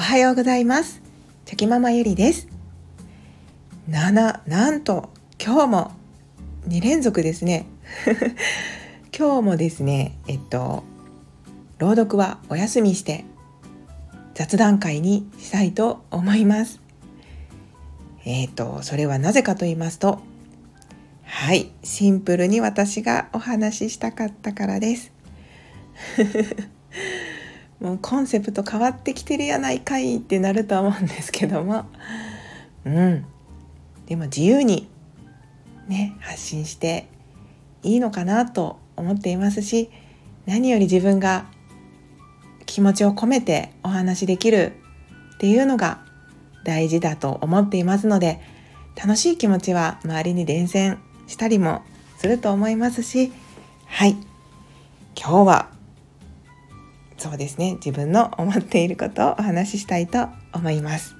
おはようございます。チョキママゆりです。7なんと今日も2連続ですね。今日もですねえっと朗読はお休みして雑談会にしたいと思います。えっとそれはなぜかと言いますとはいシンプルに私がお話ししたかったからです。もうコンセプト変わってきてるやないかいってなると思うんですけども。うん。でも自由にね発信していいのかなと思っていますし何より自分が気持ちを込めてお話しできるっていうのが大事だと思っていますので楽しい気持ちは周りに伝染したりもすると思いますしはい。今日はそうですね。自分の思っていることをお話ししたいと思います。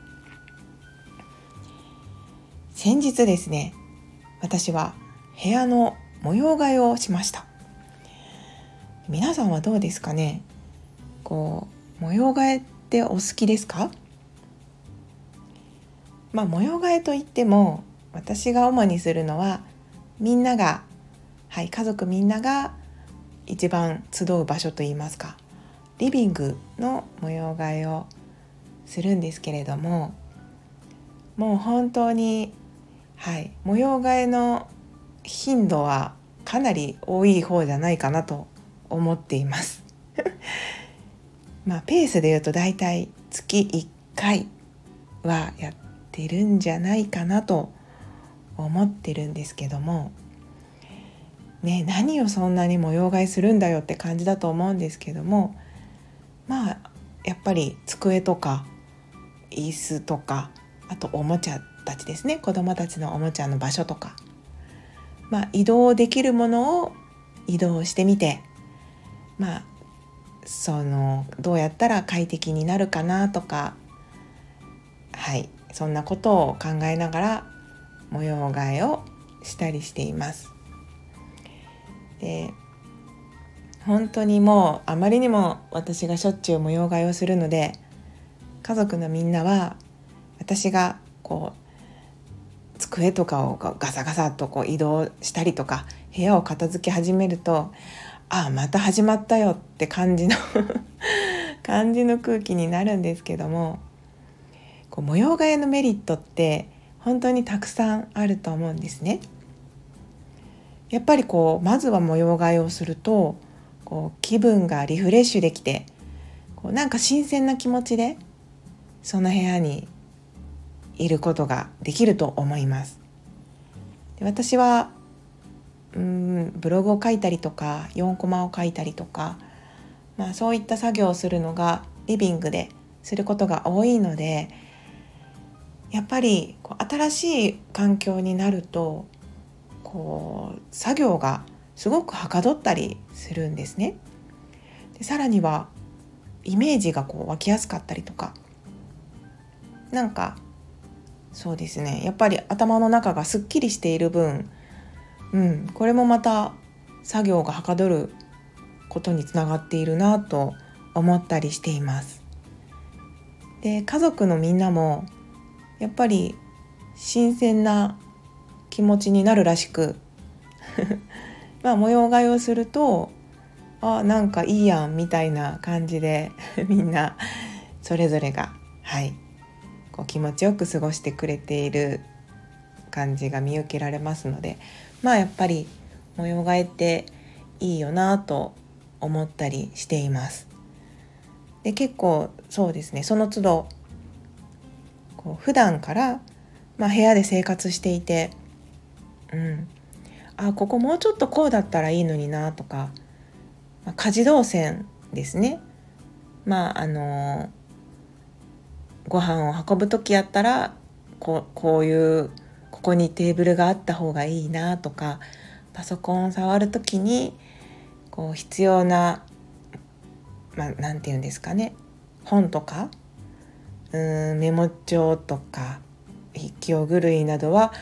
先日ですね私は部屋の模様替えをしました。皆さんはどうですかね？こう模様替えってお好きですか？まあ模様替えといっても私が主にするのはみんながはい家族みんなが一番集う場所といいますかリビングの模様替えをするんですけれどももう本当にはい模様替えの頻度はかなり多い方じゃないかなと思っています。まあペースで言うと大体月1回はやってるんじゃないかなと思ってるんですけどもね何をそんなに模様替えするんだよって感じだと思うんですけどもまあやっぱり机とか椅子とかあとおもちゃたちですね。子どもたちのおもちゃの場所とか、まあ、移動できるものを移動してみて。まあそのどうやったら快適になるかなとか。はい。そんなことを考えながら模様替えをしたりしています。で本当にもうあまりにも私がしょっちゅう模様替えをするので家族のみんなは私がこう机とかをガサガサとこう移動したりとか部屋を片付け始めるとああまた始まったよって感じの 感じの空気になるんですけどもこう模様替えのメリットって本当にたくさんあると思うんですね。やっぱりこうまずは模様替えをするとこう気分がリフレッシュできてこうなんか新鮮な気持ちでその部屋にいることができると思います。で私はうんブログを書いたりとか4コマを書いたりとか、まあ、そういった作業をするのがリビングですることが多いのでやっぱりこう新しい環境になるとこう作業がすごくはかどったりするんですね。でさらにはイメージがこう湧きやすかったりとかなんかそうですねやっぱり頭の中がすっきりしている分、うん、これもまた作業がはかどることにつながっているなと思ったりしています。で家族のみんなもやっぱり新鮮な気持ちになるらしくまあ模様替えをするとあなんかいいやんみたいな感じで みんなそれぞれがはいこう気持ちよく過ごしてくれている感じが見受けられますのでまあやっぱり模様替えっていいよなと思ったりしています。で結構そうですねその都度こう普段から、まあ、部屋で生活していて、うん、あここもうちょっとこうだったらいいのになとか、まあ、家事動線ですね。まああのご飯を運ぶ時やったらこうこういうここにテーブルがあった方がいいなとかパソコンを触る時にこう必要なまあ、て言うんですかね。本とかうんメモ帳とか筆記用具類などは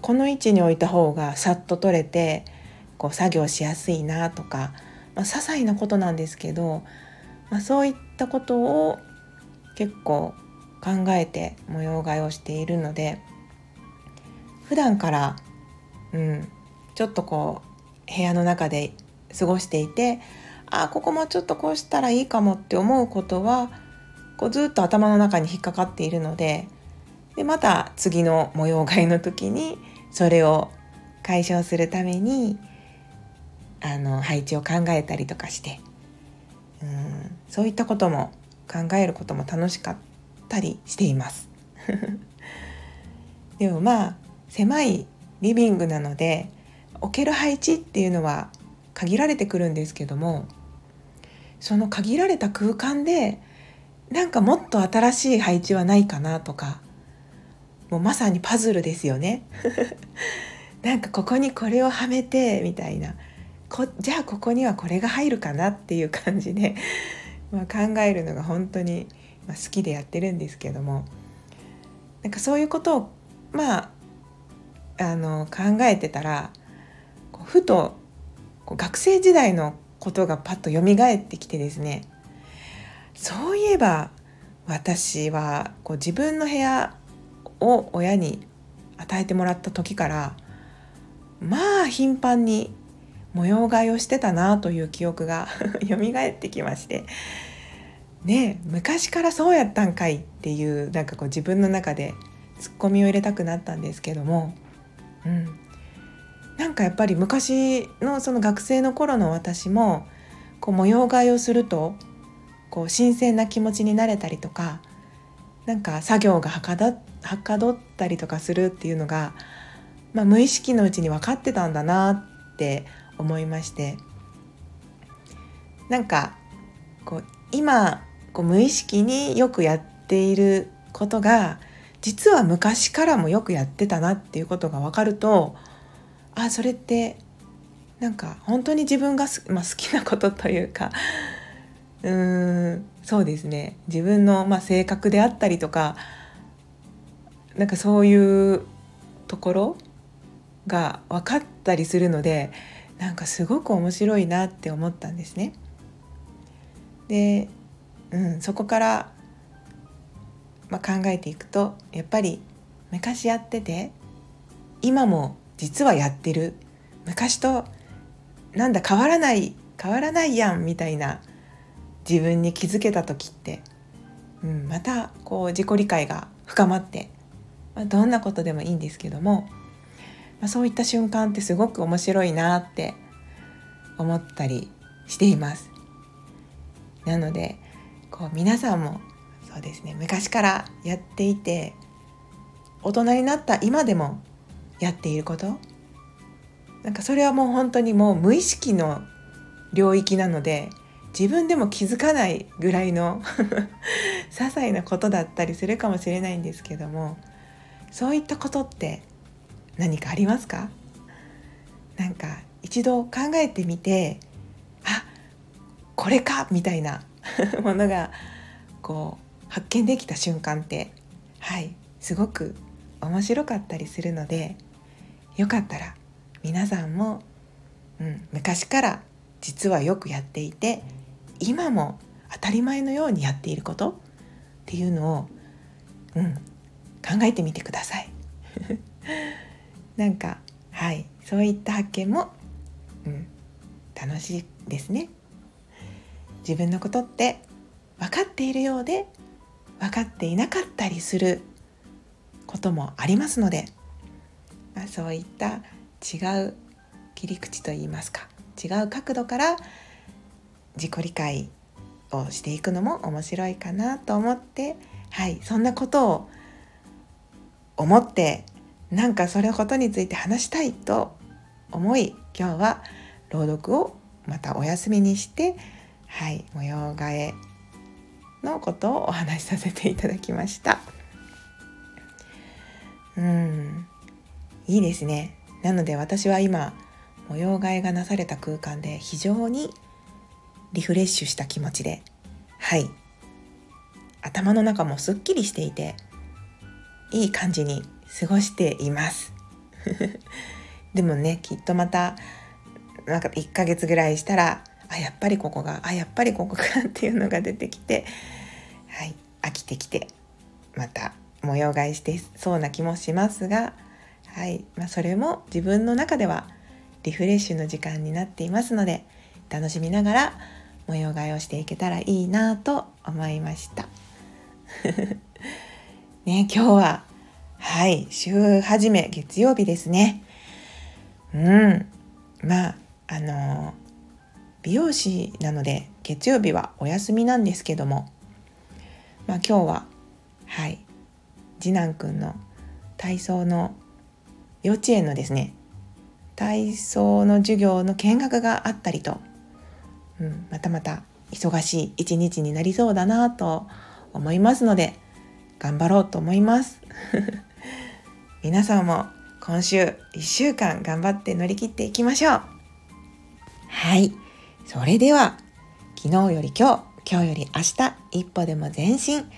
この位置に置いた方がさっと取れてこう作業しやすいなとか、まあ、些細なことなんですけど、まあ、そういったことを結構考えて模様替えをしているので普段から、うん、ちょっとこう部屋の中で過ごしていてあここもちょっとこうしたらいいかもって思うことはこうずっと頭の中に引っかかっているのででまた次の模様替えの時にそれを解消するためにあの配置を考えたりとかしてうんそういったことも考えることも楽しかったりしています。でもまあ狭いリビングなので置ける配置っていうのは限られてくるんですけどもその限られた空間でなんかもっと新しい配置はないかなとかもうまさにパズルですよね。なんかここにこれをはめてみたいな。こじゃあここにはこれが入るかなっていう感じで、まあ、考えるのが本当に好きでやってるんですけども。なんかそういうことをまああの考えてたらふと学生時代のことがパッと蘇ってきてですね。そういえば私はこう自分の部屋を親に与えてもらった時からまあ頻繁に模様替えをしてたなという記憶が 蘇ってきましてね昔からそうやったんかいっていうなんかこう自分の中でツッコミを入れたくなったんですけども、うん、なんかやっぱり昔のその学生の頃の私もこう模様替えをするとこう新鮮な気持ちになれたりとかなんか作業がはかどはかどったりとかするっていうのが、まあ、無意識のうちに分かってたんだなって思いまして。なんかこう今こう無意識によくやっていることが実は昔からもよくやってたなっていうことが分かるとあそれってなんか本当に自分がまあ、好きなことというか うーんそうですね。自分の、まあ、性格であったりとかなんかそういうところが分かったりするのでなんかすごく面白いなって思ったんですね。で、うん、そこから、まあ、考えていくとやっぱり昔やってて今も実はやってる昔となんだ変わらない変わらないやんみたいな自分に気づけた時って、うん、またこう自己理解が深まって、まあ、どんなことでもいいんですけどもまあ、そういった瞬間ってすごく面白いなって思ったりしています。なのでこう皆さんもそうですね昔からやっていて大人になった今でもやっていることなんかそれはもう本当にもう無意識の領域なので自分でも気づかないぐらいの 些細なことだったりするかもしれないんですけどもそういったことって何かありますか？なんか一度考えてみてあこれかみたいな ものがこう発見できた瞬間ってはいすごく面白かったりするのでよかったら皆さんも、うん、昔から実はよくやっていて今も当たり前のようにやっていることっていうのを、うん、考えてみてください。なんかはいそういった発見も、うん、楽しいですね。自分のことって分かっているようで分かっていなかったりすることもありますので、まあ、そういった違う切り口といいますか違う角度から自己理解をしていくのも面白いかなと思ってはいそんなことを思ってなんかそれのことについて話したいと思い今日は朗読をまたお休みにしてはい模様替えのことをお話しさせていただきました。うんいいですね。なので私は今模様替えがなされた空間で非常にリフレッシュした気持ちではい頭の中もすっきりしていていい感じに過ごしています。でもねきっとまたなんか1ヶ月ぐらいしたらあやっぱりここがあやっぱりここかっていうのが出てきてはい飽きてきてまた模様替えしてそうな気もしますが、はいまあ、それも自分の中ではリフレッシュの時間になっていますので楽しみながら模様替えをしていけたらいいなと思いました。ね今日ははい週始め月曜日ですね。うん。まああの美容師なので月曜日はお休みなんですけども。まあ今日ははい次男くんの体操の幼稚園のですね体操の授業の見学があったりと、うん、またまた忙しい一日になりそうだなと思いますので頑張ろうと思います 皆さんも今週1週間頑張って乗り切っていきましょうはいそれでは昨日より今日今日より明日一歩でも前進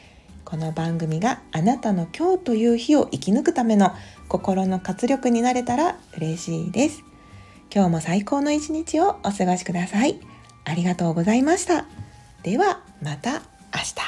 この番組があなたの今日という日を生き抜くための心の活力になれたら嬉しいです。今日も最高の一日をお過ごしください。ありがとうございました。ではまた明日。